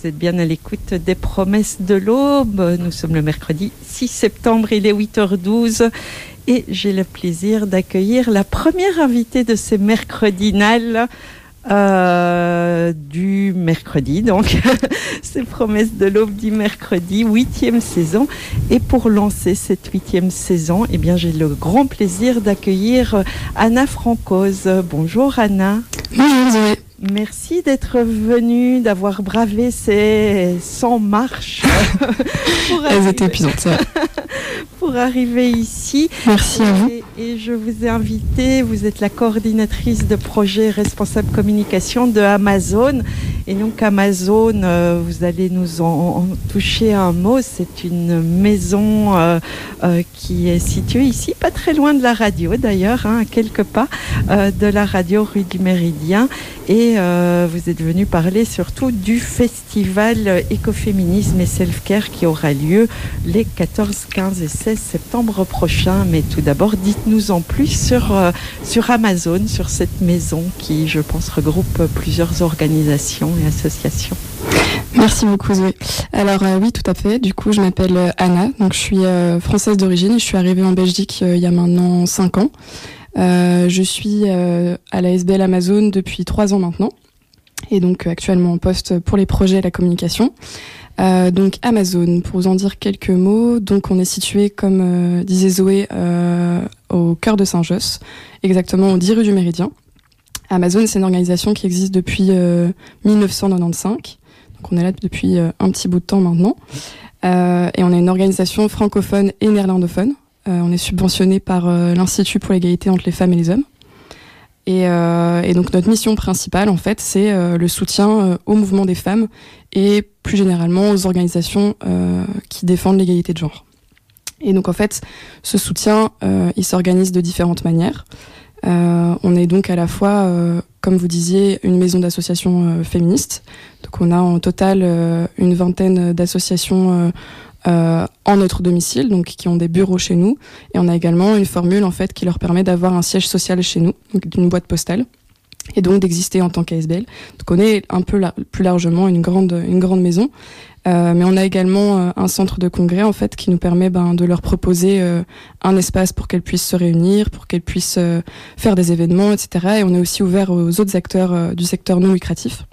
vous êtes bien à l'écoute des promesses de l'aube. Nous sommes le mercredi 6 septembre, il est 8h12 et j'ai le plaisir d'accueillir la première invitée de ces mercredinales euh, du mercredi, donc ces promesses de l'aube du mercredi, huitième saison. Et pour lancer cette huitième saison, eh bien, j'ai le grand plaisir d'accueillir Anna Francoz. Bonjour Anna. Bonjour. Merci d'être venue, d'avoir bravé ces 100 marches. Elles étaient épuisantes, pour arriver ici. Merci à vous. Et, je vous ai invité, vous êtes la coordinatrice de projet responsable communication de Amazon. Et donc Amazon, euh, vous allez nous en, toucher un mot, c'est une maison euh, euh, qui est située ici, pas très loin de la radio d'ailleurs, hein, à quelques pas de la radio rue du Méridien. Et vous êtes venu parler surtout du festival écoféminisme et self-care qui aura lieu les 14, 15 et 16 septembre prochain. Mais tout d'abord, dites-nous en plus sur, sur Amazon, sur cette maison qui, je pense, regroupe plusieurs organisations association. Merci beaucoup Zoé. Alors euh, oui, tout à fait. Du coup, je m'appelle euh, Anna, donc je suis euh, française d'origine et je suis arrivée en Belgique il y a maintenant 5 ans. je suis à la SBL Amazon depuis 3 ans maintenant et donc actuellement en poste pour les projets et la communication. Donc Amazon, pour vous en dire quelques mots, donc on est situé, comme disait Zoé, au cœur de Saint-Josse, exactement au 10 rue du Méridien. Amazon, c'est une organisation qui existe depuis 1995. Euh, Donc on est là depuis euh, un petit bout de temps maintenant. Euh, et on est une organisation francophone et néerlandophone. on est subventionné par l'Institut pour l'égalité entre les femmes et les hommes. Et, et, donc notre mission principale, en fait, c'est le soutien au mouvement des femmes et plus généralement aux organisations qui défendent l'égalité de genre. Et donc en fait, ce soutien, il s'organise de différentes manières. Euh, on est donc à la fois, euh, comme vous disiez, une maison d'associations euh, féministes. Donc on a en total une vingtaine d'associations en notre domicile, donc qui ont des bureaux chez nous. Et on a également une formule en fait qui leur permet d'avoir un siège social chez nous, donc d'une boîte postale et donc d'exister en tant qu'ASBL. Donc on est un peu plus largement une grande, une grande maison. Euh, mais on a également euh, un centre de congrès en fait qui nous permet ben, de leur proposer euh, un espace pour qu'elles puissent se réunir, pour qu'elles puissent faire des événements, etc. Et on est aussi ouvert aux autres acteurs du secteur non lucratif.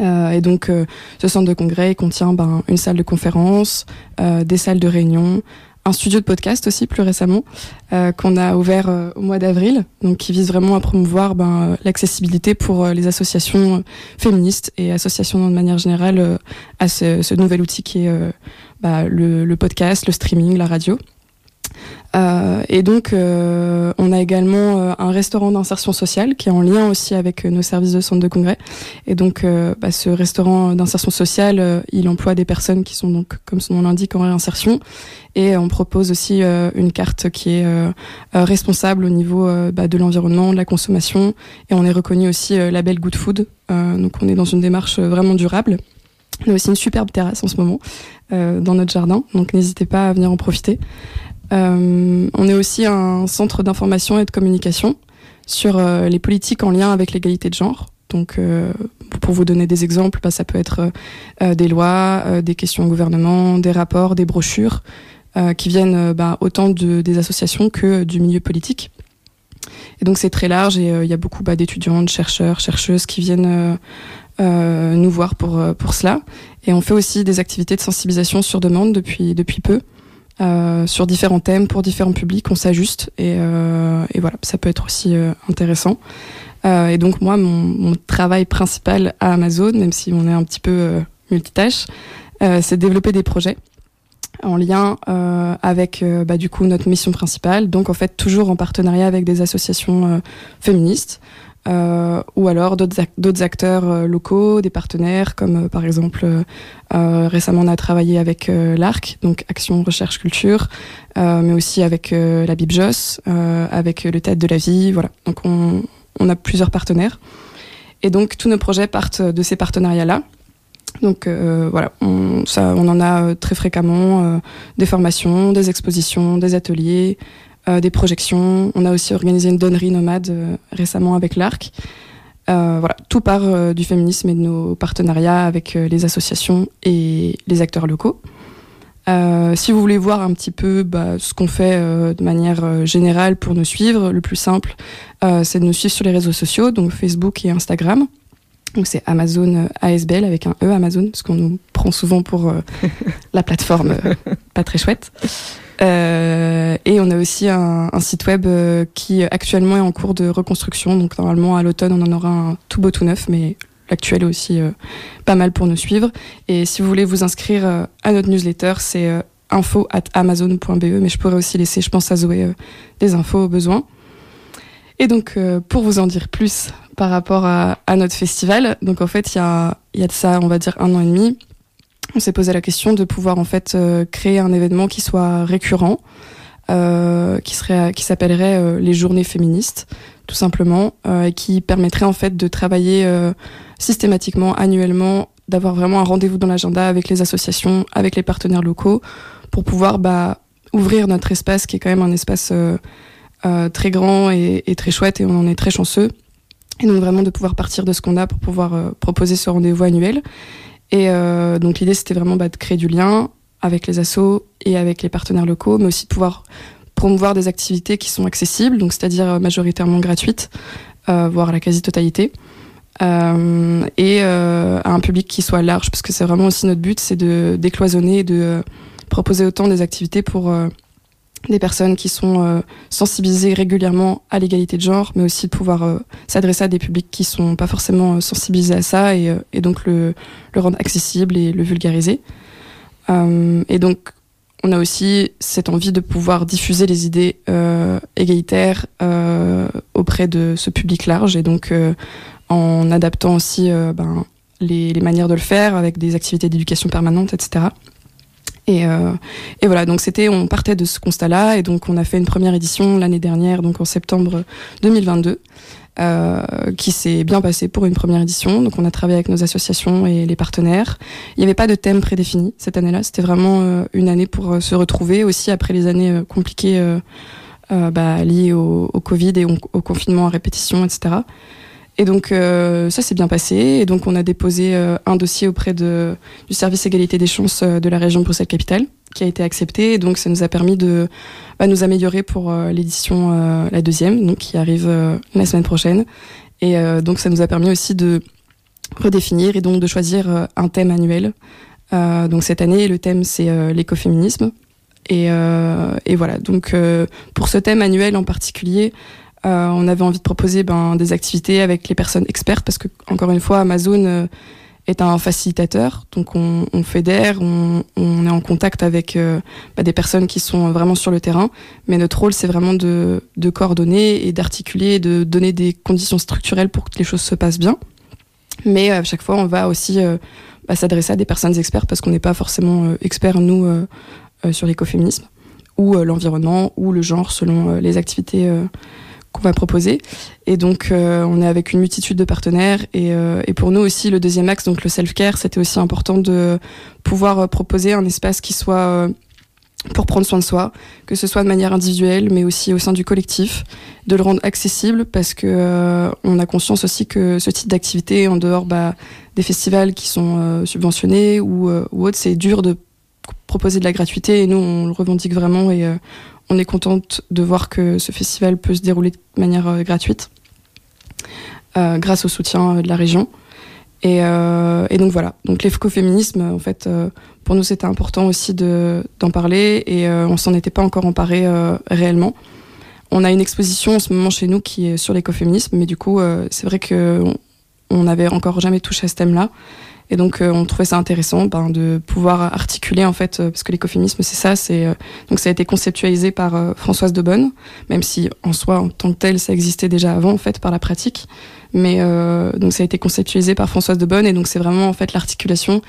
Et donc, ce centre de congrès contient ben, une salle de conférence, des salles de réunion, un studio de podcast aussi plus récemment euh, qu'on a ouvert euh, au mois d'avril, donc qui vise vraiment à promouvoir ben, euh, l'accessibilité pour les associations féministes et associations de manière générale à ce, nouvel outil qui est bah, le, podcast, le streaming, la radio. Euh, et donc, euh, on a également euh, un restaurant d'insertion sociale qui est en lien aussi avec nos services de centre de congrès. Et donc, bah, ce restaurant d'insertion sociale, il emploie des personnes qui sont donc, comme son nom l'indique, en réinsertion. Et on propose aussi une carte qui est responsable au niveau bah, de l'environnement, de la consommation. Et on est reconnu aussi label Good Food. donc, on est dans une démarche vraiment durable. On a aussi une superbe terrasse en ce moment dans notre jardin, donc n'hésitez pas à venir en profiter. Euh, on est aussi un centre d'information et de communication sur euh, les politiques en lien avec l'égalité de genre. Donc, euh, pour vous donner des exemples, bah, ça peut être des lois, des questions au gouvernement, des rapports, des brochures, qui viennent bah, autant de, des associations que du milieu politique. Et donc, c'est très large et il y a beaucoup bah, d'étudiants, de chercheurs, chercheuses qui viennent nous voir pour, pour cela. Et on fait aussi des activités de sensibilisation sur demande depuis, depuis peu. Euh, sur différents thèmes pour différents publics, on s'ajuste et, euh, et, voilà, ça peut être aussi euh, intéressant. Euh, et donc moi, mon, mon, travail principal à Amazon, même si on est un petit peu euh, multitâche, c'est de développer des projets en lien avec bah, du coup notre mission principale, donc en fait toujours en partenariat avec des associations féministes. Euh, ou alors d'autres acteurs euh, locaux, des partenaires, comme euh, par exemple récemment on a travaillé avec l'ARC, donc Action Recherche Culture, mais aussi avec la Bibjos, avec le Tête de la Vie, voilà. Donc on, a plusieurs partenaires. Et donc tous nos projets partent de ces partenariats-là. Donc voilà, on, en a très fréquemment des formations, des expositions, des ateliers, des projections. On a aussi organisé une donnerie nomade euh, récemment avec l'ARC. voilà, tout part du féminisme et de nos partenariats avec les associations et les acteurs locaux. si vous voulez voir un petit peu bah, ce qu'on fait de manière générale pour nous suivre, le plus simple, c'est de nous suivre sur les réseaux sociaux, donc Facebook et Instagram. Donc c'est Amazon ASBL avec un E Amazon, parce qu'on nous prend souvent pour la plateforme pas très chouette. Euh, et on a aussi un, site web euh, qui actuellement est en cours de reconstruction. Donc normalement à l'automne on en aura un tout beau tout neuf, mais l'actuel est aussi euh, pas mal pour nous suivre. Et si vous voulez vous inscrire à notre newsletter, c'est info at amazon.be, mais je pourrais aussi laisser, je pense à Zoé, des infos au besoin. Et donc pour vous en dire plus par rapport à, à notre festival, donc en fait il y a, y a de ça on va dire un an et demi on s'est posé la question de pouvoir en fait euh, créer un événement qui soit récurrent, euh, qui s'appellerait euh, les Journées féministes, tout simplement, et qui permettrait en fait de travailler systématiquement, annuellement, d'avoir vraiment un rendez-vous dans l'agenda avec les associations, avec les partenaires locaux, pour pouvoir bah, ouvrir notre espace, qui est quand même un espace très grand et, et, très chouette, et on en est très chanceux. Et donc vraiment de pouvoir partir de ce qu'on a pour pouvoir proposer ce rendez-vous annuel. Et euh, donc l'idée c'était vraiment bah, de créer du lien avec les assos et avec les partenaires locaux, mais aussi de pouvoir promouvoir des activités qui sont accessibles, donc c'est-à-dire euh, majoritairement gratuites, euh, voire la quasi-totalité, et à un public qui soit large, parce que c'est vraiment aussi notre but, c'est de décloisonner et de proposer autant des activités pour des personnes qui sont euh, sensibilisées régulièrement à l'égalité de genre, mais aussi de pouvoir euh, s'adresser à des publics qui sont pas forcément euh, sensibilisés à ça et, donc le, rendre accessible et le vulgariser. et donc on a aussi cette envie de pouvoir diffuser les idées égalitaires auprès de ce public large et donc en adaptant aussi ben, les manières de le faire avec des activités d'éducation permanente, etc. Et, euh, et, voilà, donc c'était, on partait de ce constat-là, et donc on a fait une première édition l'année dernière, donc en septembre 2022, euh, qui s'est bien passé pour une première édition. Donc on a travaillé avec nos associations et les partenaires. Il n'y avait pas de thème prédéfini cette année-là, c'était vraiment euh, une année pour se retrouver aussi après les années compliquées bah, liées au, Covid et au confinement à répétition, etc. Et donc euh, ça s'est bien passé. Et donc on a déposé euh, un dossier auprès du service égalité des chances euh, de la région Bruxelles-Capitale, qui a été accepté. Et donc ça nous a permis de bah, nous améliorer pour l'édition la deuxième, qui arrive la semaine prochaine. Et donc ça nous a permis aussi de redéfinir et donc de choisir un thème annuel. donc cette année, le thème c'est l'écoféminisme. Et, et, voilà. Donc pour ce thème annuel en particulier. Euh, on avait envie de proposer ben, des activités avec les personnes expertes parce que, encore une fois, Amazon euh, est un facilitateur. Donc, on, on fédère, on, on, est en contact avec euh, bah, des personnes qui sont vraiment sur le terrain. Mais notre rôle, c'est vraiment de, de, coordonner et d'articuler, de donner des conditions structurelles pour que les choses se passent bien. Mais à chaque fois, on va aussi bah, s'adresser à des personnes expertes parce qu'on n'est pas forcément experts, nous, sur l'écoféminisme ou l'environnement ou le genre selon les activités qu'on va proposer. Et donc, euh, on est avec une multitude de partenaires. Et, euh, et, pour nous aussi, le deuxième axe, donc le self-care, c'était aussi important de pouvoir euh, proposer un espace qui soit euh, pour prendre soin de soi, que ce soit de manière individuelle, mais aussi au sein du collectif, de le rendre accessible parce que euh, on a conscience aussi que ce type d'activité, en dehors bah, des festivals qui sont subventionnés ou, ou autres, c'est dur de proposer de la gratuité et nous on le revendique vraiment et on est contente de voir que ce festival peut se dérouler de manière euh, gratuite euh, grâce au soutien euh, de la région. Et, euh, donc voilà. Donc l'écoféminisme, en fait, euh, pour nous c'était important aussi de d'en parler et euh, on s'en était pas encore emparé réellement. On a une exposition en ce moment chez nous qui est sur l'écoféminisme, mais du coup c'est vrai que on n'avait encore jamais touché à ce thème-là. Et donc euh, on trouvait ça intéressant ben, de pouvoir articuler en fait, euh, parce que l'écoféminisme c'est ça, c'est euh, donc ça a été conceptualisé par Françoise de Bonne, même si en soi en tant que tel ça existait déjà avant en fait par la pratique, mais donc ça a été conceptualisé par Françoise de Bonne et donc c'est vraiment en fait l'articulation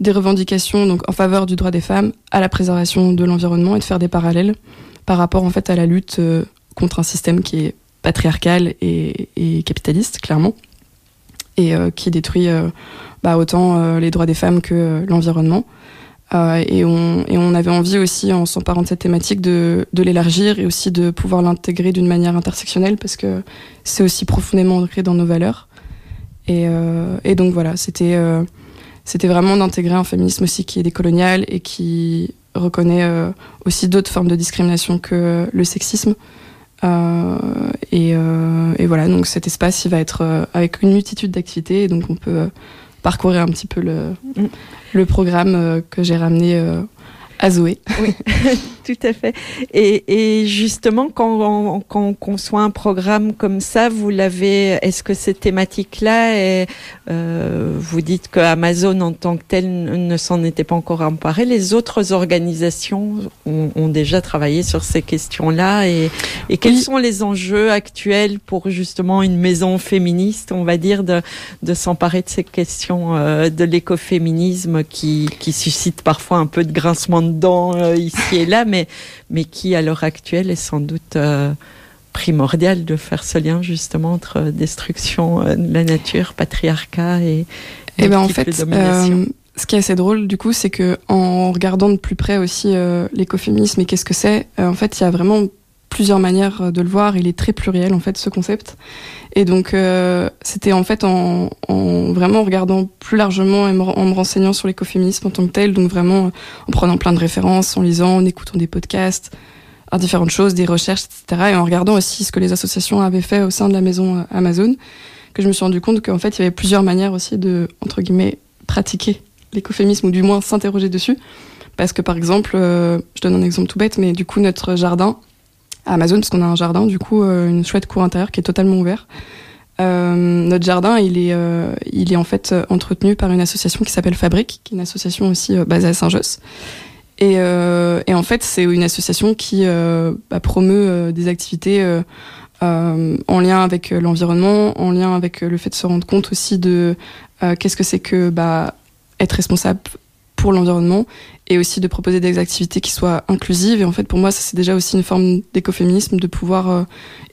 des revendications donc en faveur du droit des femmes à la préservation de l'environnement et de faire des parallèles par rapport en fait à la lutte contre un système qui est patriarcal et, et capitaliste clairement et qui détruit bah, autant euh, les droits des femmes que euh, l'environnement. Euh, et, on, avait envie aussi, en s'emparant de cette thématique, de, l'élargir et aussi de pouvoir l'intégrer d'une manière intersectionnelle parce que c'est aussi profondément ancré dans nos valeurs. Et, donc voilà, c'était vraiment d'intégrer un féminisme aussi qui est décolonial et qui reconnaît aussi d'autres formes de discrimination que le sexisme. Et, et, voilà, donc cet espace, il va être avec une multitude d'activités, et donc on peut parcourir un petit peu le, mm. le programme que j'ai ramené à Zoé. Oui, tout à fait. Et, et justement, quand on, quand on, conçoit un programme comme ça, vous l'avez. Est-ce que ces thématiques-là, euh, vous dites que Amazon en tant que tel ne s'en était pas encore emparé. Les autres organisations ont, ont déjà travaillé sur ces questions-là. Et, et quels sont les enjeux actuels pour justement une maison féministe, on va dire, de, de s'emparer de ces questions euh, de l'écoféminisme qui, qui suscite parfois un peu de grincement dedans euh, ici et là, mais, mais qui à l'heure actuelle est sans doute euh, primordial de faire ce lien justement entre destruction euh, de la nature, patriarcat et, et, eh ben en fait, ce qui est assez drôle du coup, c'est que en regardant de plus près aussi l'écoféminisme et qu'est-ce que c'est, en fait, il y a vraiment plusieurs manières de le voir. Il est très pluriel en fait ce concept. Et donc, euh, c'était en fait en, en, vraiment regardant plus largement et en me renseignant sur l'écoféminisme en tant que tel, donc vraiment en prenant plein de références, en lisant, en écoutant des podcasts, à différentes choses, des recherches, etc. Et en regardant aussi ce que les associations avaient fait au sein de la maison euh, Amazon, que je me suis rendu compte qu'en fait, il y avait plusieurs manières aussi de, entre guillemets, pratiquer l'écoféminisme ou du moins s'interroger dessus. Parce que par exemple, euh, je donne un exemple tout bête, mais du coup, notre jardin, Amazon parce qu'on a un jardin, du coup, euh, une chouette cour intérieure qui est totalement ouvert. Euh, notre jardin, il est, euh, en fait entretenu par une association qui s'appelle Fabrique, qui est une association aussi basée à Saint-Josse. Et, et, en fait, c'est une association qui bah, promeut des activités en lien avec l'environnement, en lien avec le fait de se rendre compte aussi de qu'est-ce que c'est que bah, être responsable pour l'environnement et aussi de proposer des activités qui soient inclusives. Et en fait, pour moi, ça c'est déjà aussi une forme d'écoféminisme de pouvoir euh,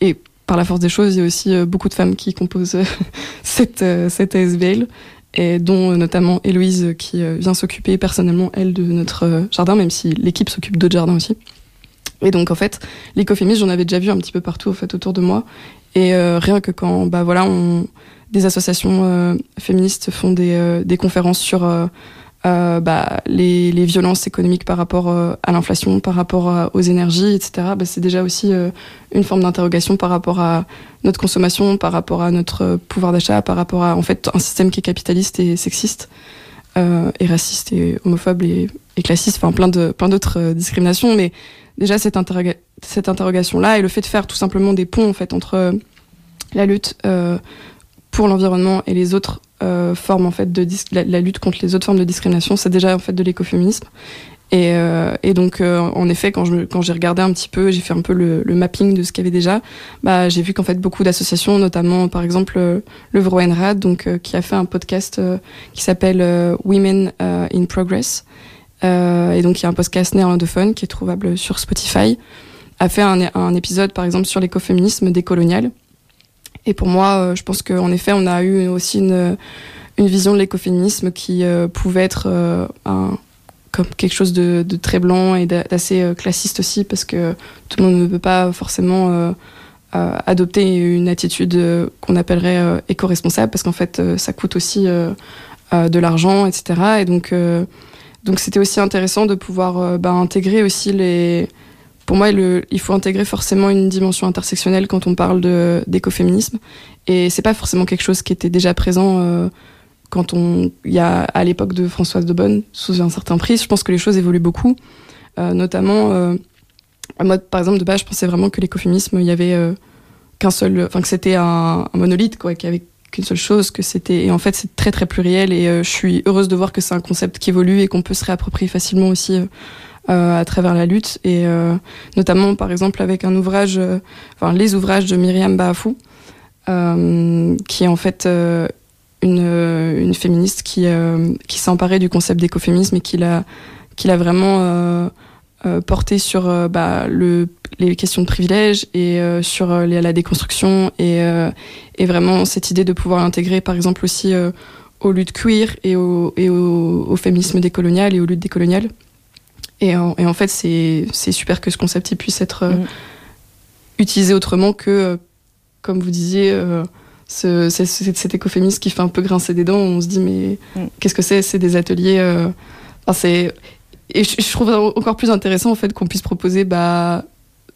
et par la force des choses, il y a aussi euh, beaucoup de femmes qui composent euh, cette, cette ASBL, et dont notamment Héloïse qui vient s'occuper personnellement, elle, de notre jardin, même si l'équipe s'occupe d'autres jardins aussi. Et donc, en fait, l'écoféminisme, j'en avais déjà vu un petit peu partout, en fait, autour de moi. Et rien que quand, bah voilà, on, des associations féministes font des, des conférences sur euh, bah, les, les, violences économiques par rapport euh, à l'inflation, par rapport euh, aux énergies, etc. Bah, c'est déjà aussi une forme d'interrogation par rapport à notre consommation, par rapport à notre pouvoir d'achat, par rapport à en fait un système qui est capitaliste et sexiste, et raciste et homophobe et, et classiste, enfin plein de plein d'autres discriminations. Mais déjà cette, cette interrogation là et le fait de faire tout simplement des ponts en fait entre la lutte pour l'environnement et les autres euh, forme en fait de la, lutte contre les autres formes de discrimination, c'est déjà en fait de l'écoféminisme. Et, euh, donc euh, en effet, quand j'ai regardé un petit peu, j'ai fait un peu le, le mapping de ce qu'il y avait déjà. Bah j'ai vu qu'en fait beaucoup d'associations, notamment par exemple le Vroenrad, donc qui a fait un podcast qui s'appelle Women in Progress. et donc il y a un podcast néerlandophone qui est trouvable sur Spotify. A fait un, un épisode par exemple sur l'écoféminisme décolonial et pour moi, euh, je pense qu'en effet, on a eu aussi une, vision de l'écoféminisme qui euh, pouvait être euh, comme quelque chose de, de très blanc et d'assez classiste aussi, parce que tout le monde ne peut pas forcément adopter une attitude qu'on appellerait éco-responsable, parce qu'en fait, ça coûte aussi de l'argent, etc. Et donc, donc c'était aussi intéressant de pouvoir bah, intégrer aussi les pour moi, il faut intégrer forcément une dimension intersectionnelle quand on parle d'écoféminisme. Et c'est pas forcément quelque chose qui était déjà présent euh, quand on, y a à l'époque de Françoise de Bonne, sous un certain prix. Je pense que les choses évoluent beaucoup, euh, notamment. Euh, moi, par exemple, de base, je pensais vraiment que l'écoféminisme, il y avait qu'un seul, enfin que c'était un, monolithe, quoi, qu'il y avait qu'une seule chose, que. Et en fait, c'est très très pluriel. Et je suis heureuse de voir que c'est un concept qui évolue et qu'on peut se réapproprier facilement aussi à travers la lutte et euh, notamment par exemple avec un ouvrage, euh, enfin les ouvrages de Myriam Baafou, qui est en fait une, féministe qui, qui s'est emparée du concept d'écoféminisme et qui l'a qui l'a vraiment porté sur bah, le, les questions de privilèges et sur la déconstruction et, vraiment cette idée de pouvoir l'intégrer par exemple aussi aux luttes queer et au féminisme décolonial et aux luttes décoloniales. Et en, et en fait, c'est super que ce concept il puisse être euh, mm. utilisé autrement que, euh, comme vous disiez, euh, ce, cet écoféminisme qui fait un peu grincer des dents. On se dit, mais mm. qu'est-ce que c'est? C'est des ateliers. Euh, enfin, c'est. Et je, trouve encore plus intéressant en fait qu'on puisse proposer bah,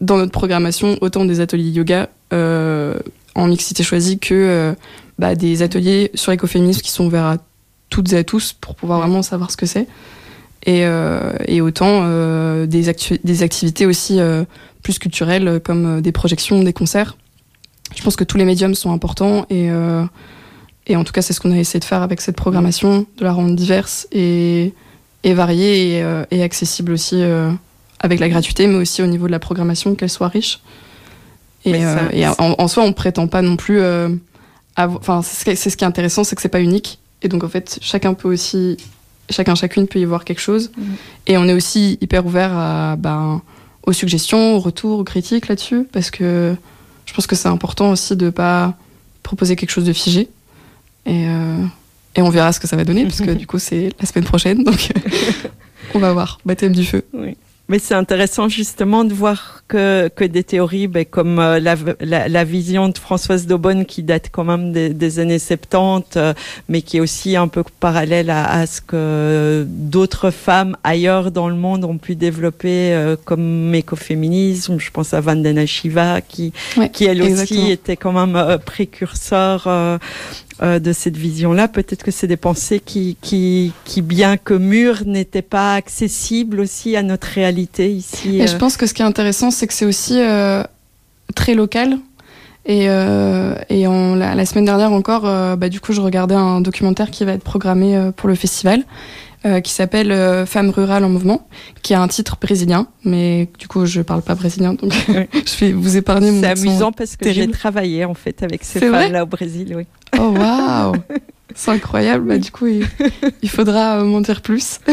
dans notre programmation autant des ateliers yoga euh, en mixité choisie que euh, bah, des ateliers sur l'écoféminisme qui sont ouverts à toutes et à tous pour pouvoir vraiment savoir ce que c'est. Et, et, autant des, des, activités aussi plus culturelles comme des projections, des concerts je pense que tous les médiums sont importants et, euh, et en tout cas, c'est ce qu'on a essayé de faire avec cette programmation, de la rendre diverse et, et variée et, euh, et, accessible aussi euh, avec la gratuité, mais aussi au niveau de la programmation, qu'elle soit riche. Et, et en, soi, on prétend pas non plus. Enfin, c'est ce, qui est intéressant, c'est que c'est pas unique. Et donc, en fait, chacun peut aussi. Chacun, chacune peut y voir quelque chose. Mm. Et on est aussi hyper ouvert à, ben, aux suggestions, aux retours, aux critiques là-dessus, parce que je pense que c'est important aussi de pas proposer quelque chose de figé. Et, euh, et on verra ce que ça va donner, parce que du coup, c'est la semaine prochaine. Donc, on va voir. Baptême du feu. Oui. Mais c'est intéressant justement de voir que, que des théories ben, comme euh, la, la, la, vision de Françoise Daubonne qui date quand même des, des années 70, euh, mais qui est aussi un peu parallèle à, à ce que d'autres femmes ailleurs dans le monde ont pu développer euh, comme écoféminisme. Je pense à Vandana Shiva qui, qui elle aussi était quand même précurseur euh, de cette vision-là. Peut-être que c'est des pensées qui, qui, qui, bien que mûres, n'étaient pas accessibles aussi à notre réalité ici. Et je euh. pense que ce qui est intéressant, c'est que c'est aussi euh, très local. Et, et la, la, semaine dernière encore, bah, du coup, je regardais un documentaire qui va être programmé pour le festival. Euh, qui s'appelle euh, Femmes rurales en mouvement, qui a un titre brésilien, mais du coup je parle pas brésilien, donc je vais vous épargner mon C'est amusant parce que j'ai travaillé en fait avec ces femmes-là au Brésil, oui. Oh waouh C'est incroyable, bah, du coup il, il faudra m'en dire plus.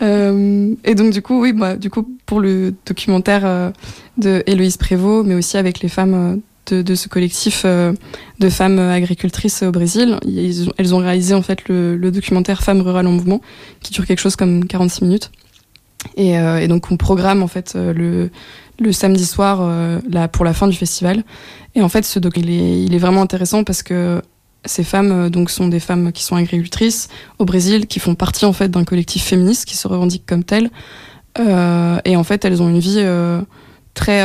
Euh, et donc du coup, oui, bah, du coup pour le documentaire euh, de Héloïse Prévost, mais aussi avec les femmes de, ce collectif euh, de femmes agricultrices au Brésil. elles ont réalisé en fait le, documentaire Femmes rurales en mouvement, qui dure quelque chose comme 46 minutes. Et, euh, donc on programme en fait euh, le, samedi soir pour la fin du festival. Et en fait, ce doc, il est, il est vraiment intéressant parce que ces femmes donc sont des femmes qui sont agricultrices au Brésil, qui font partie en fait d'un collectif féministe qui se revendique comme tel. et en fait, elles ont une vie très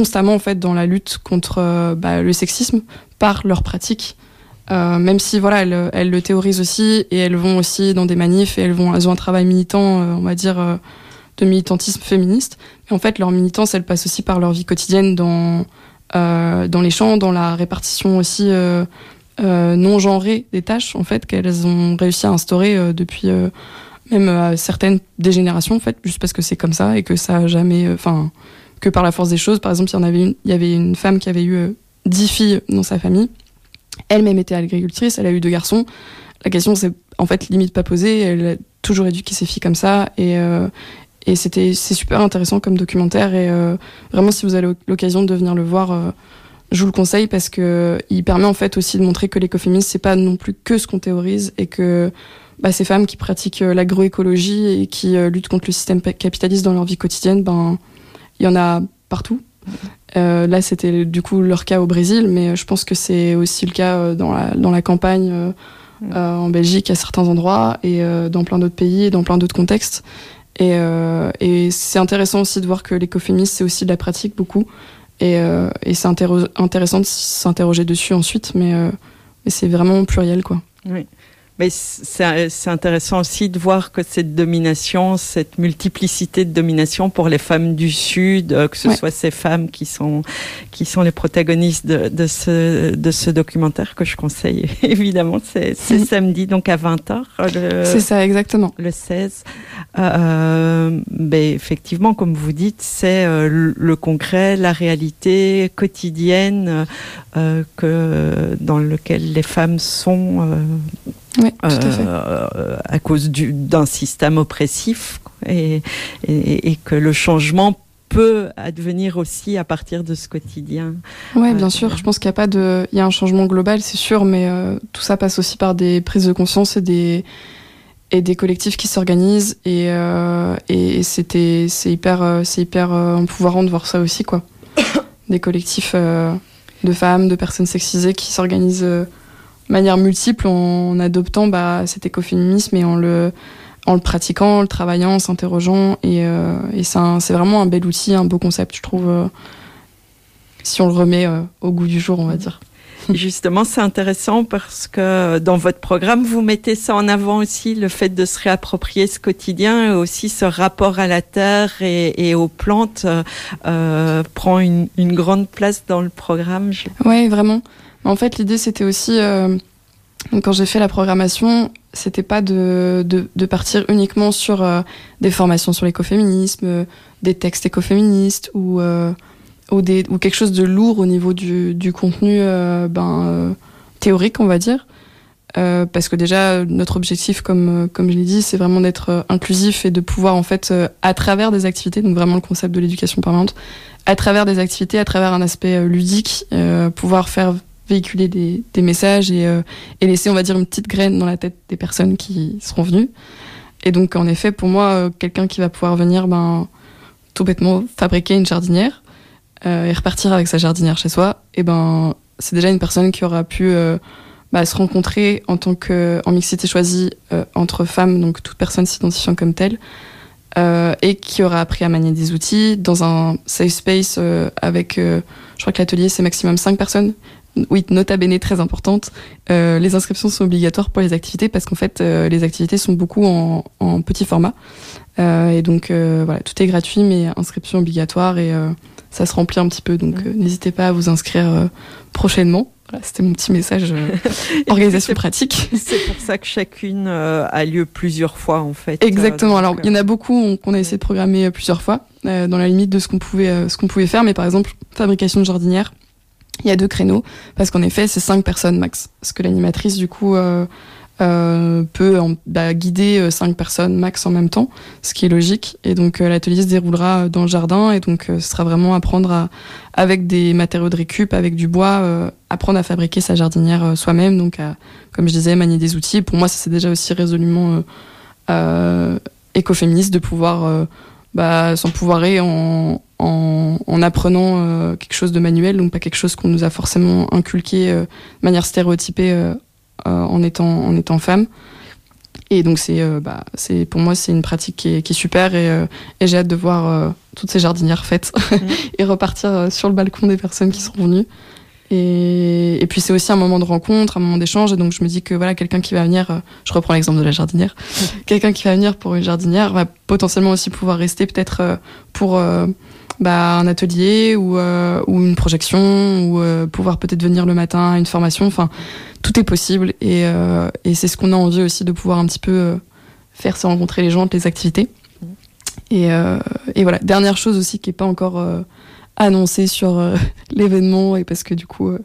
constamment en fait dans la lutte contre euh, bah, le sexisme par leur pratique. Euh, même si voilà, elles, le théorisent aussi et elles vont aussi dans des manifs et elles vont, ont un travail militant, euh, on va dire, de militantisme féministe. Mais en fait, leur militance, elle passe aussi par leur vie quotidienne dans dans les champs, dans la répartition aussi non genrée des tâches en fait qu'elles ont réussi à instaurer depuis même certaines des générations en fait, juste parce que c'est comme ça et que ça a jamais, enfin que par la force des choses. Par exemple, il y en avait une, il y avait une femme qui avait eu euh, dix filles dans sa famille. Elle-même était agricultrice, elle a eu deux garçons. La question c'est en fait limite pas posée. Elle a toujours éduqué ses filles comme ça et euh, et c'était c'est super intéressant comme documentaire et euh, vraiment si vous avez l'occasion de venir le voir je vous le conseille parce que il permet en fait aussi de montrer que l'écoféminisme c'est pas non plus que ce qu'on théorise et que bah, ces femmes qui pratiquent l'agroécologie et qui luttent contre le système capitaliste dans leur vie quotidienne ben il y en a partout. Euh, là, c'était du coup leur cas au Brésil, mais je pense que c'est aussi le cas euh, dans la, dans la campagne euh, en Belgique à certains endroits et dans plein d'autres pays et dans plein d'autres contextes. Et, et c'est intéressant aussi de voir que l'écoféminisme, c'est aussi de la pratique beaucoup. Et, et c'est intéressant de s'interroger dessus ensuite, mais, mais c'est vraiment pluriel, quoi. Oui. Mais c'est intéressant aussi de voir que cette domination, cette multiplicité de domination pour les femmes du Sud, euh, que ce soit ces femmes qui sont, qui sont les protagonistes de, de, ce, de ce documentaire que je conseille évidemment. C'est mm. samedi, donc à 20h. C'est ça, exactement. Le 16. Euh, ben, effectivement, comme vous dites, c'est euh, le concret, la réalité quotidienne euh, que, dans lequel les femmes sont oui, tout à, fait. Euh, à cause d'un système oppressif et, et, et, que le changement peut advenir aussi à partir de ce quotidien. Oui, bien euh, sûr. Je pense qu'il y a pas de, il y a un changement global, c'est sûr, mais euh, tout ça passe aussi par des prises de conscience et des et des collectifs qui s'organisent et euh, et c'était c'est hyper c'est hyper empouvoirant de voir ça aussi quoi. des collectifs de femmes, de personnes sexisées qui s'organisent manière multiple en, adoptant bah, cet écoféminisme et en le, en le pratiquant, en le travaillant, en s'interrogeant. Et, et c'est vraiment un bel outil, un beau concept, je trouve, si on le remet au goût du jour, on va dire. Justement, c'est intéressant parce que dans votre programme, vous mettez ça en avant aussi, le fait de se réapproprier ce quotidien et aussi ce rapport à la terre et, aux plantes euh, prend une, grande place dans le programme. Oui, vraiment. En fait, l'idée, c'était aussi, euh, quand j'ai fait la programmation, c'était pas de, de, partir uniquement sur euh, des formations sur l'écoféminisme, des textes écoféministes ou ou, des, ou quelque chose de lourd au niveau du, du contenu euh, ben, euh, théorique, on va dire. Euh, parce que déjà, notre objectif, comme, comme je l'ai dit, c'est vraiment d'être inclusif et de pouvoir, en fait, à travers des activités, donc vraiment le concept de l'éducation permanente, à travers des activités, à travers un aspect ludique, pouvoir faire véhiculer des, messages et, et laisser, on va dire, une petite graine dans la tête des personnes qui seront venues. Et donc, en effet, pour moi, quelqu'un qui va pouvoir venir, ben, tout bêtement, fabriquer une jardinière, euh, et repartir avec sa jardinière chez soi, et eh ben c'est déjà une personne qui aura pu euh, bah, se rencontrer en tant que en mixité choisie euh, entre femmes, donc toute personne s'identifiant comme telle, et qui aura appris à manier des outils dans un safe space avec, je crois que l'atelier c'est maximum 5 personnes. Oui, nota bene très importante. les inscriptions sont obligatoires pour les activités parce qu'en fait les activités sont beaucoup en, en petit format. et donc voilà, tout est gratuit mais inscription obligatoire et ça se remplit un petit peu. Donc mm. euh, n'hésitez pas à vous inscrire euh, prochainement. Voilà, c'était mon petit message euh, organisation pratique. C'est pour ça que chacune a lieu plusieurs fois en fait. Exactement. Alors il y en a beaucoup qu'on a essayé de programmer plusieurs fois dans la limite de ce qu'on pouvait ce qu'on pouvait faire. Mais par exemple fabrication de jardinière, il y a deux créneaux parce qu'en effet c'est cinq personnes max. Parce que l'animatrice du coup euh, peut bah, guider euh, cinq personnes max en même temps, ce qui est logique. Et donc euh, l'atelier se déroulera dans le jardin et donc ce sera vraiment apprendre à, avec des matériaux de récup, avec du bois, apprendre à fabriquer sa jardinière soi-même. Donc comme je disais, manier des outils. Pour moi, ça c'est déjà aussi résolument écoféministe de pouvoir bah, s'empouvoirer en, en, en, apprenant quelque chose de manuel, donc pas quelque chose qu'on nous a forcément inculqué de manière stéréotypée euh, en étant en étant femme. Et donc c'est euh, bah, c'est pour moi c'est une pratique qui est, qui est super et, euh, et j'ai hâte de voir toutes ces jardinières faites mm. et repartir sur le balcon des personnes qui seront venues. Et, et puis c'est aussi un moment de rencontre, un moment d'échange. Et donc je me dis que voilà quelqu'un qui va venir, je reprends l'exemple de la jardinière, quelqu'un qui va venir pour une jardinière va potentiellement aussi pouvoir rester peut-être pour bah, un atelier ou, euh, ou une projection ou euh, pouvoir peut-être venir le matin à une formation. Enfin, tout est possible et, euh, et c'est ce qu'on a envie aussi de pouvoir un petit peu faire se rencontrer les gens, les activités. Et, et voilà, dernière chose aussi qui est pas encore annoncée sur l'événement et parce que du coup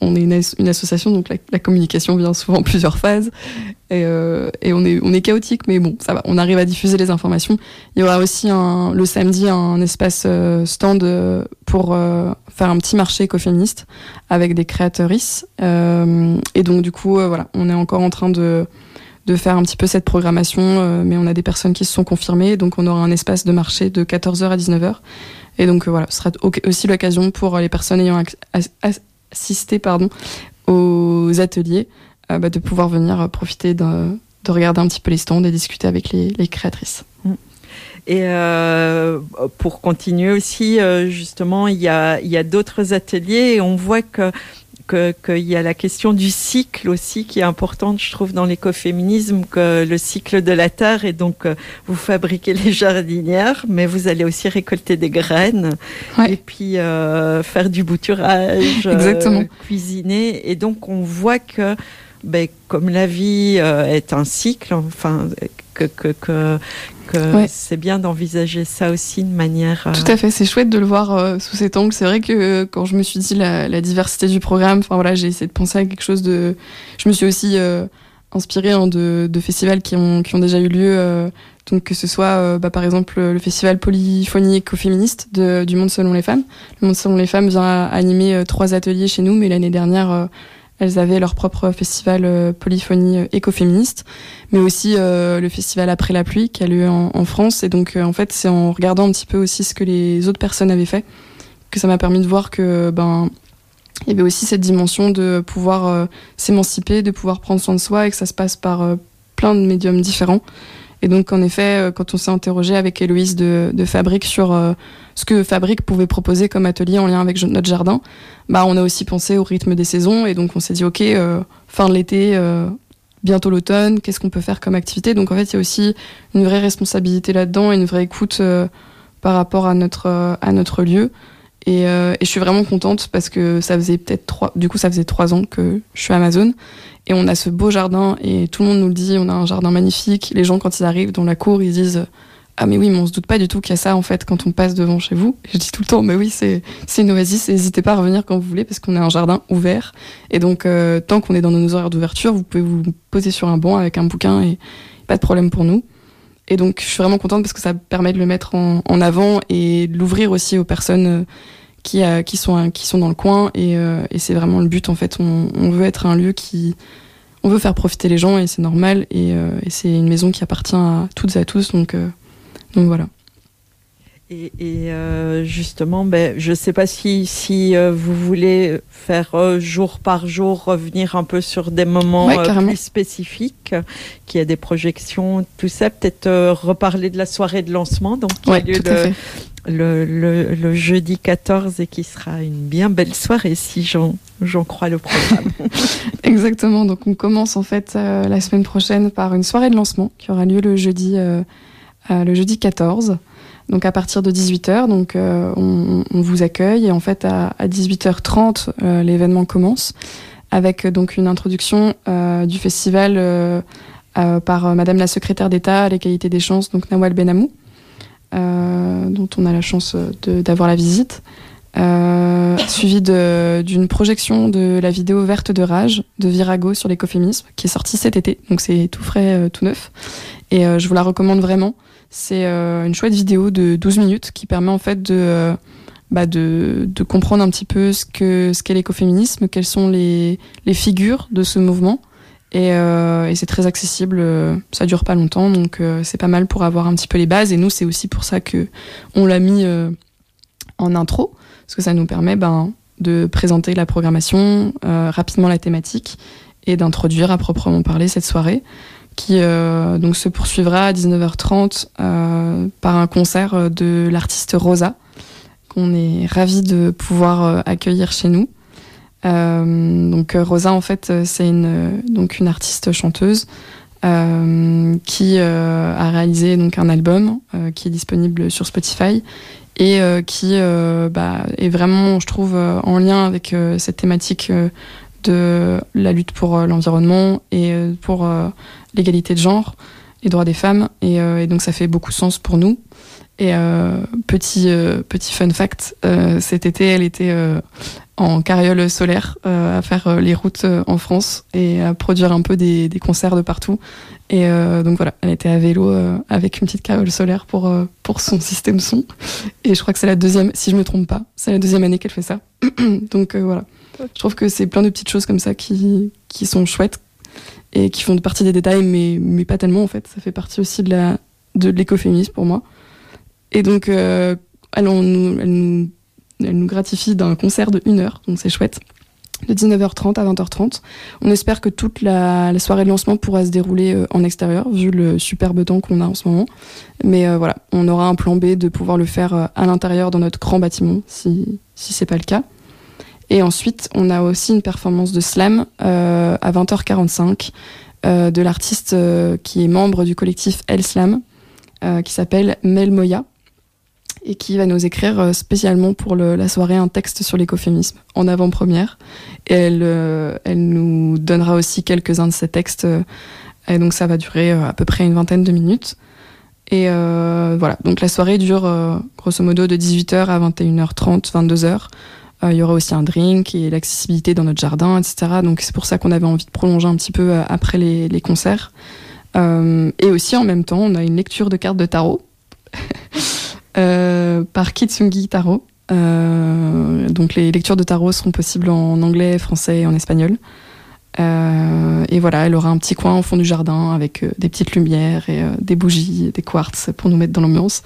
on est une, association, donc la, communication vient souvent en plusieurs phases. Et, euh, et, on, est, on est chaotique, mais bon, ça va, on arrive à diffuser les informations. Il y aura aussi un, le samedi un espace euh, stand euh, pour faire un petit marché écoféministe avec des créatrices. et donc, du coup, voilà, on est encore en train de, de faire un petit peu cette programmation, mais on a des personnes qui se sont confirmées. Donc, on aura un espace de marché de 14h à 19h. Et donc, voilà, ce sera aussi l'occasion pour les personnes ayant assister pardon, aux ateliers, euh, bah, de pouvoir venir profiter de, de, regarder un petit peu les stands et discuter avec les, créatrices. Mm. Et euh, pour continuer aussi, euh, justement, il y a d'autres ateliers et on voit que qu'il y a la question du cycle aussi qui est importante, je trouve, dans l'écoféminisme, que le cycle de la terre, et donc euh, vous fabriquez les jardinières, mais vous allez aussi récolter des graines, et puis euh, faire du bouturage, euh, cuisiner, et donc on voit que ben, comme la vie est un cycle, enfin que, que, que, c'est bien d'envisager ça aussi de manière. Euh, Tout à fait, c'est chouette de le voir euh, sous cet angle. C'est vrai que euh, quand je me suis dit la, diversité du programme, enfin voilà, j'ai essayé de penser à quelque chose de. Je me suis aussi inspirée hein, de, de, festivals qui ont, qui ont déjà eu lieu. donc que ce soit bah, par exemple le festival polyphonique écoféministe de, du Monde selon les femmes. Le Monde selon les femmes vient animer trois ateliers chez nous, mais l'année dernière elles avaient leur propre festival euh, polyphonie euh, écoféministe, mais aussi euh, le festival Après la pluie qui a lieu en, France. Et donc, en fait, c'est en regardant un petit peu aussi ce que les autres personnes avaient fait que ça m'a permis de voir que ben il y avait aussi cette dimension de pouvoir s'émanciper, de pouvoir prendre soin de soi et que ça se passe par plein de médiums différents. Et donc, en effet, quand on s'est interrogé avec Héloïse de, Fabrique sur ce que Fabrique pouvait proposer comme atelier en lien avec notre jardin, bah, on a aussi pensé au rythme des saisons. Et donc, on s'est dit, OK, fin de l'été, bientôt l'automne, qu'est-ce qu'on peut faire comme activité? Donc en fait, il y a aussi une vraie responsabilité là-dedans une vraie écoute euh, par rapport à notre, euh, à notre lieu. Euh, et, je suis vraiment contente parce que ça faisait peut-être trois, du coup, ça faisait trois ans que je suis Amazon et on a ce beau jardin et tout le monde nous le dit, on a un jardin magnifique. Les gens, quand ils arrivent dans la cour, ils disent ah mais oui, mais on se doute pas du tout qu'il y a ça en fait quand on passe devant chez vous. je dis tout le temps, mais oui, c'est c'est une oasis. N'hésitez pas à revenir quand vous voulez parce qu'on a un jardin ouvert. Et donc euh, tant qu'on est dans nos horaires d'ouverture, vous pouvez vous poser sur un banc avec un bouquin et pas de problème pour nous. Et donc je suis vraiment contente parce que ça permet de le mettre en, en avant et de l'ouvrir aussi aux personnes euh, qui euh, qui sont qui sont dans le coin. Et, et c'est vraiment le but en fait. On, on, veut être un lieu qui on veut faire profiter les gens et c'est normal. Et, et c'est une maison qui appartient à toutes et à tous. Donc donc voilà. Et, euh, justement, ben, je ne sais pas si, si euh, vous voulez faire euh, jour par jour revenir un peu sur des moments plus spécifiques, qu'il y a des projections, tout ça. Peut-être reparler de la soirée de lancement, donc qui a lieu le, le, le, jeudi 14 et qui sera une bien belle soirée si j'en crois le programme. Exactement. Donc on commence en fait la semaine prochaine par une soirée de lancement qui aura lieu le jeudi euh, le jeudi 14. Donc à partir de 18h, donc euh, on, vous accueille et en fait à, 18h30 euh, l'événement commence avec donc une introduction du festival par Madame la secrétaire d'État à l'égalité des chances, donc Nawal Benamou, dont on a la chance d'avoir la visite. Euh, suivi d'une projection de la vidéo Verte de rage de Virago sur l'écoféminisme qui est sortie cet été, donc c'est tout frais, tout neuf. Et je vous la recommande vraiment. C'est euh, une chouette vidéo de 12 minutes qui permet en fait de, euh, bah de, de, comprendre un petit peu ce qu'est ce l'écoféminisme, quelles sont les, les, figures de ce mouvement. Et, euh, c'est très accessible, ça dure pas longtemps, donc c'est pas mal pour avoir un petit peu les bases. Et nous, c'est aussi pour ça que on l'a mis en intro, parce que ça nous permet ben, de présenter la programmation, rapidement la thématique, et d'introduire à proprement parler cette soirée qui euh, donc se poursuivra à 19h30 euh, par un concert euh, de l'artiste Rosa, qu'on est ravi de pouvoir accueillir chez nous. donc Rosa, en fait, c'est une une artiste chanteuse qui a réalisé donc un album qui est disponible sur Spotify et qui bah, est vraiment, je trouve, en lien avec cette thématique de la lutte pour l'environnement et pour l'égalité de genre, les droits des femmes, et, euh, donc ça fait beaucoup de sens pour nous. Et euh, petit euh, petit fun fact, cet été, elle était en carriole solaire à faire les routes en France et à produire un peu des concerts de partout. Et donc voilà, elle était à vélo avec une petite carriole solaire pour pour son système son. Et je crois que c'est la deuxième, si je me trompe pas, c'est la deuxième année qu'elle fait ça. donc voilà, je trouve que c'est plein de petites choses comme ça qui qui sont chouettes et qui font partie des détails, mais, mais pas tellement en fait. Ça fait partie aussi de la de l'écoféminisme pour moi. Et donc, euh, elle, nous, elle, nous, elle nous gratifie d'un concert de 1 heure, donc c'est chouette, de 19h30 à 20h30. On espère que toute la, soirée de lancement pourra se dérouler euh, en extérieur, vu le superbe temps qu'on a en ce moment. Mais euh, voilà, on aura un plan B de pouvoir le faire euh, à l'intérieur dans notre grand bâtiment, si, si c'est pas le cas. Et ensuite, on a aussi une performance de slam à 20h45 euh, de l'artiste qui est membre du collectif El Slam, qui s'appelle Mel Moya, et qui va nous écrire spécialement pour la soirée un texte sur l'écoféminisme en avant-première. Et elle, elle nous donnera aussi quelques-uns de ses textes. et donc ça va durer à peu près une vingtaine de minutes. Et voilà, donc la soirée dure grosso modo de 18h à 21h30, 22h. Euh, il y aura aussi un drink et l'accessibilité dans notre jardin, etc. Donc c'est pour ça qu'on avait envie de prolonger un petit peu euh, après les, concerts. Euh, et aussi en même temps, on a une lecture de cartes de tarot par Kitsungi Tarot. donc les lectures de tarot seront possibles en anglais, français et en espagnol. et voilà, elle aura un petit coin au fond du jardin avec des petites lumières et des bougies, des quartz pour nous mettre dans l'ambiance.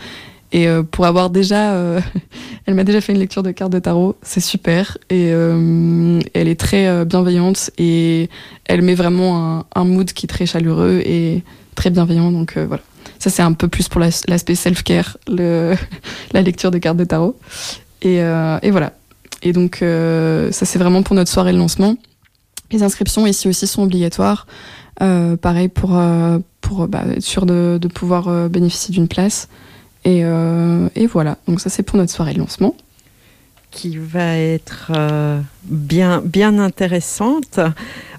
Et pour avoir déjà, elle m'a déjà fait une lecture de cartes de tarot, c'est super. Et elle est très bienveillante et elle met vraiment un, un, mood qui est très chaleureux et très bienveillant. Donc voilà. Ça, c'est un peu plus pour l'aspect self-care, la lecture des cartes de tarot. Et, euh, voilà. Et donc, euh, ça, c'est vraiment pour notre soirée de lancement. Les inscriptions ici aussi sont obligatoires. Euh, pareil pour, bah, être sûr de, pouvoir bénéficier d'une place. Et, et, voilà. Donc, ça, c'est pour notre soirée de lancement. Qui va être bien, bien intéressante.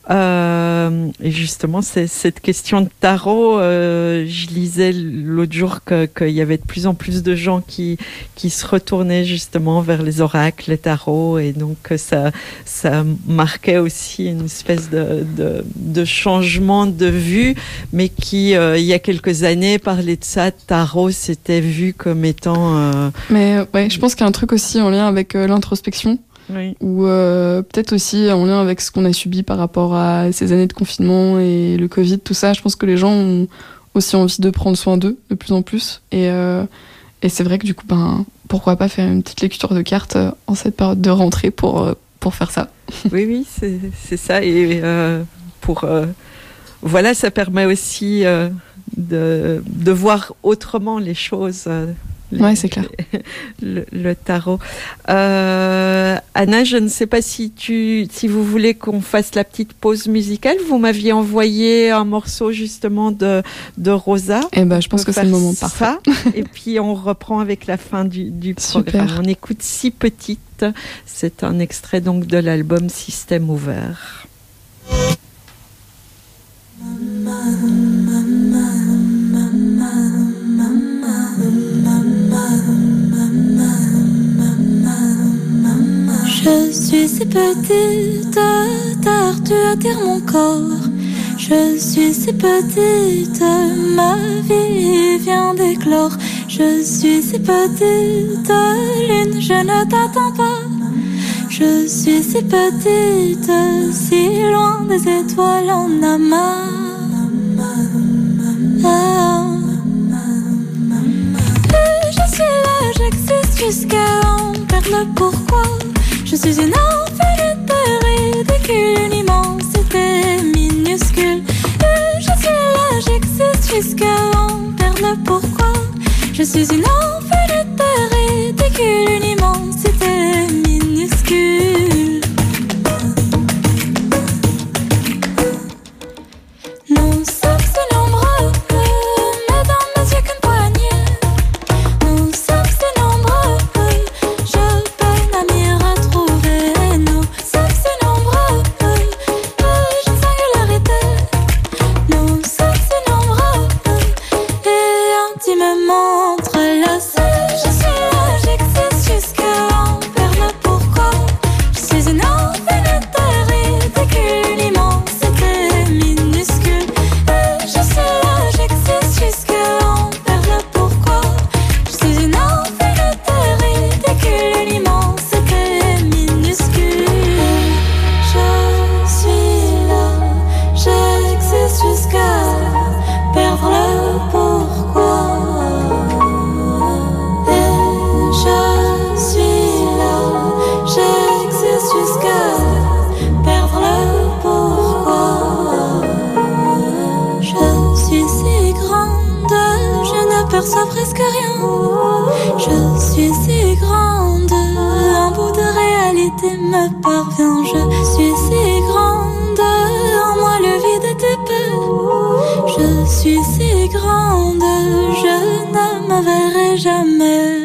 Euh, et justement, cette question de tarot, euh, je lisais l'autre jour qu'il y avait de plus en plus de gens qui, qui se retournaient justement vers les oracles, les tarots, et donc ça, ça marquait aussi une espèce de, de, de changement de vue, mais qui, euh, il y a quelques années, parlait de ça, tarot, c'était vu comme étant... Euh, mais ouais, je pense qu'il y a un truc aussi en lien avec euh, ou euh, peut-être aussi en lien avec ce qu'on a subi par rapport à ces années de confinement et le Covid, tout ça. Je pense que les gens ont aussi envie de prendre soin d'eux de plus en plus. Et, euh, et c'est vrai que du coup, ben, pourquoi pas faire une petite lecture de cartes euh, en cette période de rentrée pour, pour faire ça. Oui, oui, c'est ça. Et pour. voilà, ça permet aussi de, de voir autrement les choses Ouais, c'est clair. Le, tarot. Euh, Anna, je ne sais pas si tu, si vous voulez qu'on fasse la petite pause musicale. Vous m'aviez envoyé un morceau justement de, de Rosa. Eh ben, je pense que c'est le moment parfait. et puis on reprend avec la fin du, du programme. On écoute Si Petite. C'est un extrait donc de l'album Système ouvert. Je suis si petite, tard tu attires mon corps. Je suis si petite, ma vie vient d'éclore. Je suis si petite, lune, je ne t'attends pas. Je suis si petite, si loin des étoiles en amas. Ah. Je suis là, j'existe jusqu'à en perdre le pourquoi? Je suis une enfant de ridicule, une immensité minuscule. Je suis là, j'existe jusqu'à en perdre pourquoi? Je suis une enfant presque rien. Je suis si grande, un bout de réalité me parvient. Je suis si grande, en moi le vide était peu. Je suis si grande, je ne me verrai jamais.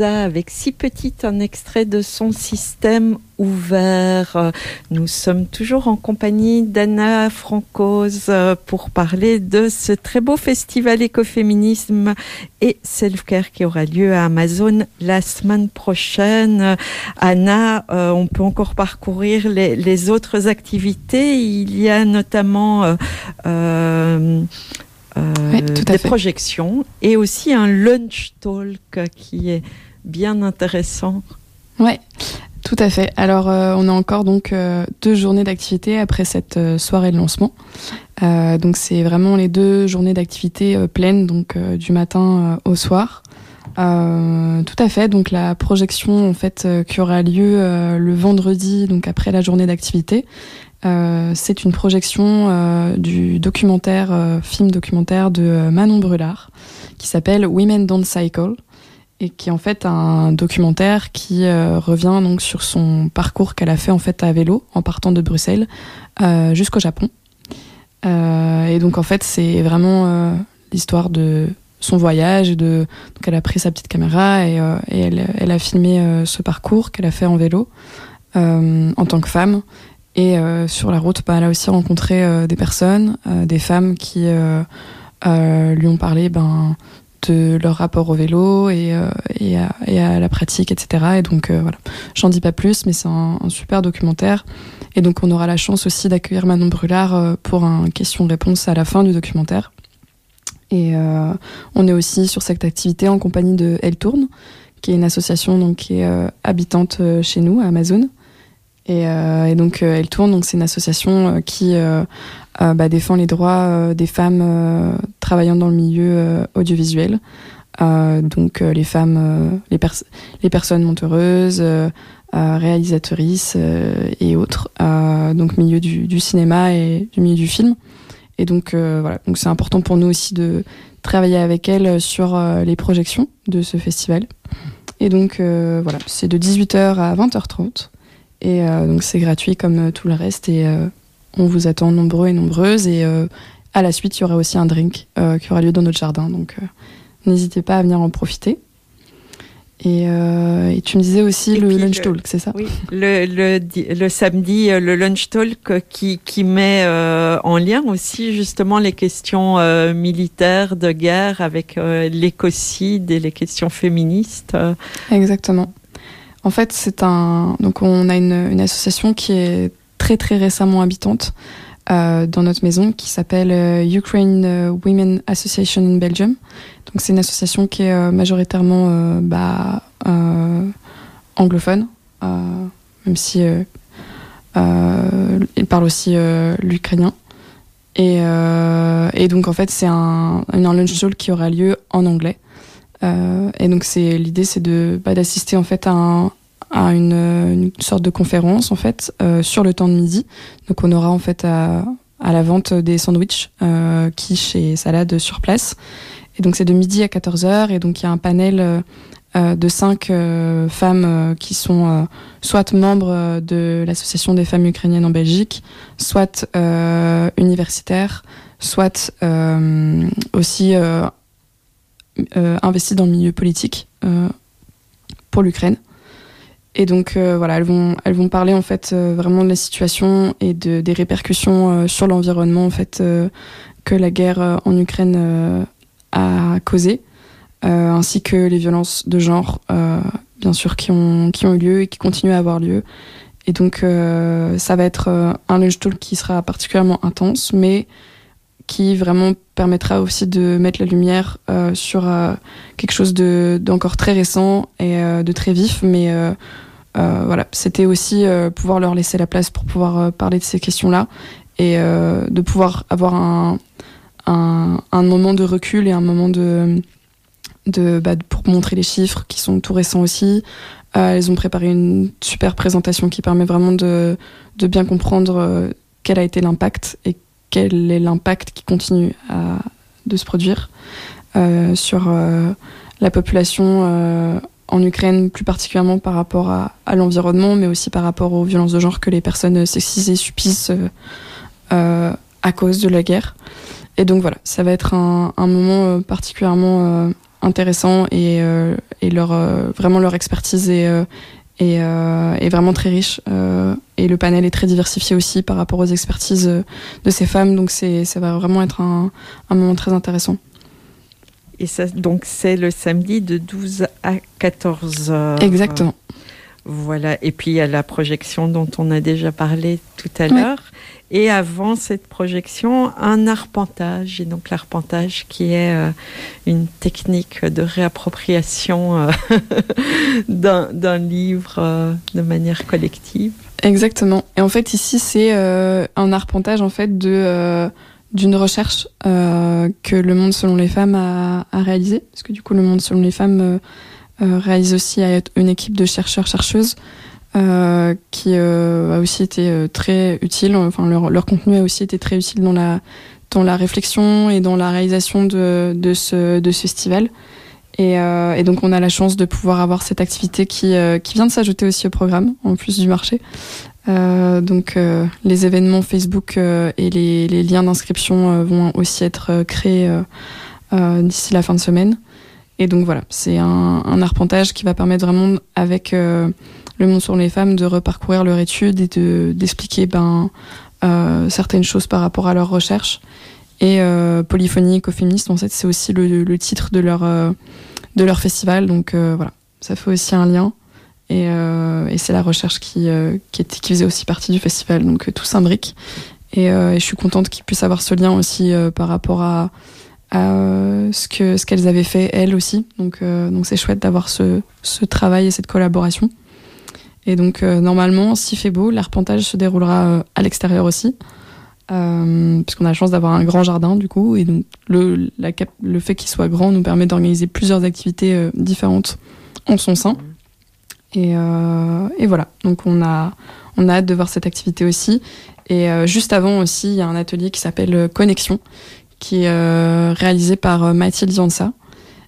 Avec si petite un extrait de son système ouvert. Nous sommes toujours en compagnie d'Anna Francose pour parler de ce très beau festival écoféminisme et self-care qui aura lieu à Amazon la semaine prochaine. Anna, euh, on peut encore parcourir les, autres activités. Il y a notamment euh, euh, euh, des projections et aussi un lunch talk qui est bien intéressant. Ouais, tout à fait. Alors, euh, on a encore donc euh, deux journées d'activité après cette soirée de lancement. donc, c'est vraiment les deux journées d'activité pleines, donc du matin au soir. tout à fait. Donc, la projection en fait qui aura lieu le vendredi, donc après la journée d'activité, euh, c'est une projection euh, du documentaire, euh, film documentaire de Manon Brulard, qui s'appelle Women Don't Cycle, et qui est en fait un documentaire qui revient donc sur son parcours qu'elle a fait en fait à vélo en partant de Bruxelles jusqu'au Japon. et donc en fait c'est vraiment l'histoire de son voyage. Et donc elle a pris sa petite caméra et, et elle, a filmé ce parcours qu'elle a fait en vélo en tant que femme et euh, sur la route, bah, elle a aussi rencontré euh, des personnes, euh, des femmes qui lui ont parlé ben, de leur rapport au vélo et, et, à, et à, la pratique, etc. Et donc voilà, j'en dis pas plus, mais c'est un, un, super documentaire. Et donc on aura la chance aussi d'accueillir Manon Brulard pour un question-réponse à la fin du documentaire. Et on est aussi sur cette activité en compagnie de Elle Tourne, qui est une association donc, qui est habitante chez nous, à Amazon. Et, euh, et, donc euh, elle tourne, donc c'est une association euh, qui bah, défend les droits des femmes travaillant dans le milieu audiovisuel. donc les femmes, les, les, personnes monteureuses, réalisatrices et autres, donc milieu du, du, cinéma et du milieu du film. Et donc voilà, donc c'est important pour nous aussi de travailler avec elle sur les projections de ce festival. Et donc voilà, c'est de 18h à 20h30. Et euh, donc c'est gratuit comme euh, tout le reste et euh, on vous attend nombreux et nombreuses. Et à la suite, il y aura aussi un drink qui aura lieu dans notre jardin. Donc n'hésitez pas à venir en profiter. Et, tu me disais aussi le lunch talk, c'est ça? Oui, le, le, le, samedi, le lunch talk qui, qui met en lien aussi justement les questions militaires de guerre avec l'écocide et les questions féministes. Exactement. En fait, c'est un. Donc, on a une, association qui est très très récemment habitante euh, dans notre maison, qui s'appelle euh, Ukraine euh, Women Association in Belgium. Donc, c'est une association qui est majoritairement bah, anglophone, même si il parle aussi l'ukrainien. Et, donc, en fait, c'est un, un lunch talk qui aura lieu en anglais. Euh, et donc c'est l'idée, c'est de bah, d'assister en fait à, un, à une, sorte de conférence en fait euh, sur le temps de midi. Donc on aura en fait à, la vente des sandwichs euh, quiche et salade sur place. Et donc c'est de midi à 14h et donc il y a un panel de cinq femmes qui sont soit membres de l'association des femmes ukrainiennes en Belgique, soit universitaires, soit aussi investies dans le milieu politique euh, pour l'Ukraine. Et donc euh, voilà, elles vont, elles vont parler en fait vraiment de la situation et de, des répercussions sur l'environnement en fait que la guerre en Ukraine a causé, ainsi que les violences de genre, bien sûr, qui ont, qui ont eu lieu et qui continuent à avoir lieu. Et donc ça va être un lunch talk qui sera particulièrement intense, mais qui vraiment permettra aussi de mettre la lumière euh, sur euh, quelque chose d'encore très récent et euh, de très vif, mais voilà, c'était aussi pouvoir leur laisser la place pour pouvoir parler de ces questions-là et de pouvoir avoir un, un, un, moment de recul et un moment de, de bah, pour montrer les chiffres qui sont tout récents aussi. elles ont préparé une super présentation qui permet vraiment de, de bien comprendre quel a été l'impact et quel est l'impact qui continue à, de se produire euh, sur euh, la population euh, en Ukraine, plus particulièrement par rapport à, l'environnement, mais aussi par rapport aux violences de genre que les personnes sexisées subissent à cause de la guerre. Et donc voilà, ça va être un, moment particulièrement intéressant et, et leur vraiment leur expertise est et est vraiment très riche. et le panel est très diversifié aussi par rapport aux expertises de ces femmes. Donc ça va vraiment être un, un moment très intéressant. Et ça, donc c'est le samedi de 12 à 14 heures. Exactement. Voilà. Et puis il y a la projection dont on a déjà parlé tout à l'heure. Et avant cette projection, un arpentage. Et donc l'arpentage qui est euh, une technique de réappropriation euh, d'un livre euh, de manière collective. Exactement. Et en fait ici c'est un arpentage en fait de d'une recherche que le Monde selon les femmes a, a réalisé, parce que du coup le Monde selon les femmes euh, réalise aussi une équipe de chercheurs-chercheuses euh, qui euh, a aussi été très utile. Enfin, leur, leur, contenu a aussi été très utile dans la dans la réflexion et dans la réalisation de, de ce de ce festival. Et, et, donc on a la chance de pouvoir avoir cette activité qui, qui vient de s'ajouter aussi au programme, en plus du marché. Euh, donc les événements Facebook et les, les liens d'inscription vont aussi être créés d'ici la fin de semaine. Et donc voilà, c'est un, un, arpentage qui va permettre vraiment, avec euh, le monde sur les femmes, de reparcourir leur étude et de d'expliquer ben, euh, certaines choses par rapport à leur recherche. Et euh, Polyphonie écoféministe, en fait, c'est aussi le, titre de leur, euh, de leur festival. Donc voilà, ça fait aussi un lien. Et, c'est la recherche qui, qui, faisait aussi partie du festival. Donc tout s'imbrique. Et, et, je suis contente qu'ils puissent avoir ce lien aussi par rapport à ce que ce qu'elles avaient fait elles aussi. Donc donc c'est chouette d'avoir ce, ce travail et cette collaboration. Et donc euh, normalement, s'il fait beau, l'arpentage se déroulera euh, à l'extérieur aussi. puisqu'on a la chance d'avoir un grand jardin du coup et donc le, fait qu'il soit grand nous permet d'organiser plusieurs activités différentes en son sein et, voilà donc on a on a hâte de voir cette activité aussi et juste avant aussi il y a un atelier qui s'appelle Connexion qui est euh, réalisé par euh, Mathilde Yansa.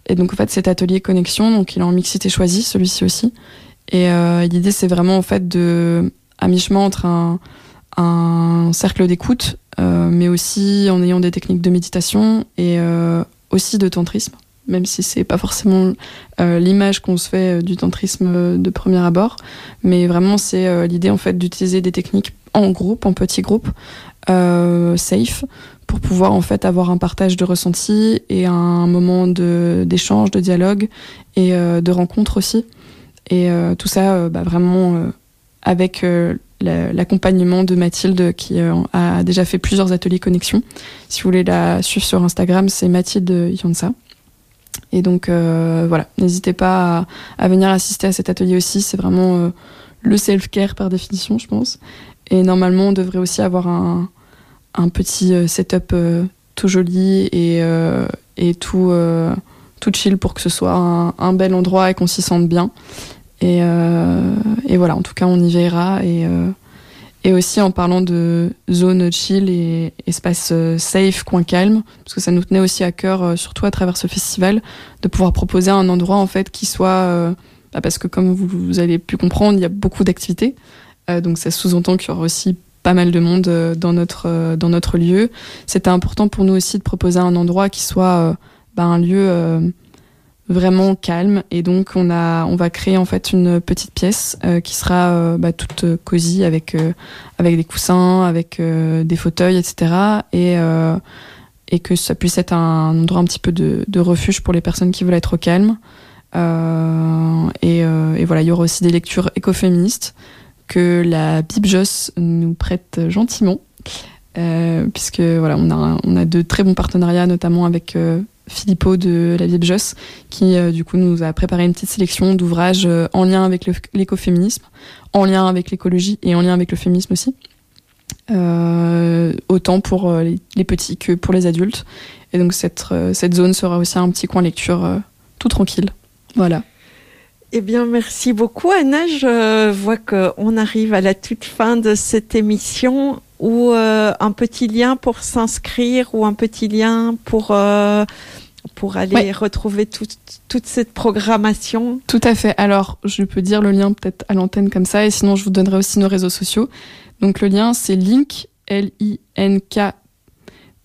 Et donc en fait cet atelier connexion, donc il est en mixité choisie, celui-ci aussi. Et euh, l'idée c'est vraiment en fait de à mi-chemin entre un, cercle d'écoute, mais aussi en ayant des techniques de méditation et aussi de tantrisme, même si c'est pas forcément l'image qu'on se fait du tantrisme de premier abord, mais vraiment c'est l'idée en fait d'utiliser des techniques en groupe, en petits groupes, safe, pour pouvoir en fait avoir un partage de ressentis et un moment d'échange, de dialogue et euh, de rencontre aussi. Et euh, tout ça, euh, bah, vraiment avec l'accompagnement de Mathilde qui a déjà fait plusieurs ateliers connexion. Si vous voulez la suivre sur Instagram, c'est Mathilde Yansa. Et donc voilà, n'hésitez pas à, venir assister à cet atelier aussi. C'est vraiment le self-care par définition, je pense. Et normalement, on devrait aussi avoir un, un petit euh, setup euh, tout joli et, euh, et tout, tout chill pour que ce soit un, bel endroit et qu'on s'y sente bien. Et, et, voilà, en tout cas, on y verra. Et, et aussi en parlant de zone chill et espace safe, coin calme, parce que ça nous tenait aussi à cœur, surtout à travers ce festival, de pouvoir proposer un endroit en fait qui soit, bah, parce que comme vous, avez pu comprendre, il y a beaucoup d'activités, donc ça sous-entend qu'il y aura aussi pas mal de monde euh, dans notre euh, dans notre lieu. C'était important pour nous aussi de proposer un endroit qui soit euh, bah, un lieu vraiment calme. Et donc on a on va créer en fait une petite pièce qui sera bah, toute cosy avec avec des coussins avec des fauteuils etc et et que ça puisse être un endroit un petit peu de, refuge pour les personnes qui veulent être au calme. Et, voilà il y aura aussi des lectures écoféministes que la Bibjos nous prête gentiment, euh, puisque voilà, on a, on a de très bons partenariats, notamment avec euh, Philippot de la Bibjos, qui euh, du coup nous a préparé une petite sélection d'ouvrages euh, en lien avec l'écoféminisme, en lien avec l'écologie et en lien avec le féminisme aussi. autant pour les, les, petits que pour les adultes. Et donc cette, cette zone sera aussi un petit coin lecture tout tranquille. Voilà. Eh bien, merci beaucoup, Anna. Je vois qu'on arrive à la toute fin de cette émission où euh, un petit lien pour s'inscrire ou un petit lien pour, euh, pour aller ouais. retrouver tout, toute cette programmation? Tout à fait. Alors, je peux dire le lien peut-être à l'antenne comme ça et sinon, je vous donnerai aussi nos réseaux sociaux. Donc, le lien, c'est link, L-I-N-K,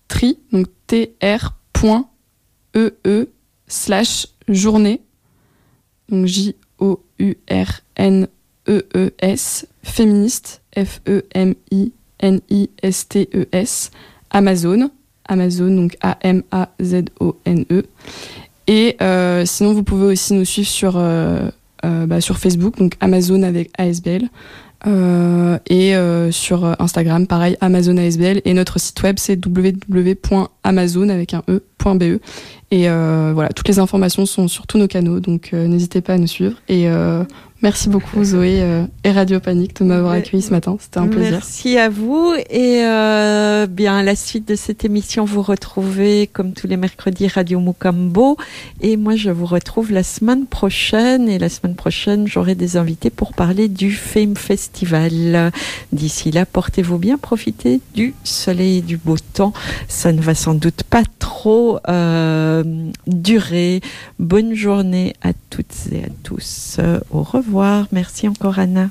tri, donc T-R.E-E, slash journée, donc J-O-U-R-N-E-E-S, féministe, F-E-M-I-N-I-S-T-E-S, Amazon, Amazon, donc A-M-A-Z-O-N-E. Et euh, sinon, vous pouvez aussi nous suivre sur, euh, euh, bah, sur Facebook, donc Amazon avec ASBL. et sur Instagram, pareil, Amazon ASBL. Et notre site web, c'est www.amazon avec un e.be. Et voilà, toutes les informations sont sur tous nos canaux, donc n'hésitez pas à nous suivre. Et Merci beaucoup Zoé euh, et Radio Panique de m'avoir accueilli ce matin. C'était un plaisir. Merci à vous et euh, bien à la suite de cette émission, vous retrouvez comme tous les mercredis Radio Mukambo et moi je vous retrouve la semaine prochaine et la semaine prochaine j'aurai des invités pour parler du Fame Festival. D'ici là, portez-vous bien, profitez du soleil et du beau temps. Ça ne va sans doute pas trop euh, durer. Bonne journée à toutes et à tous. Au revoir revoir. Merci encore Anna.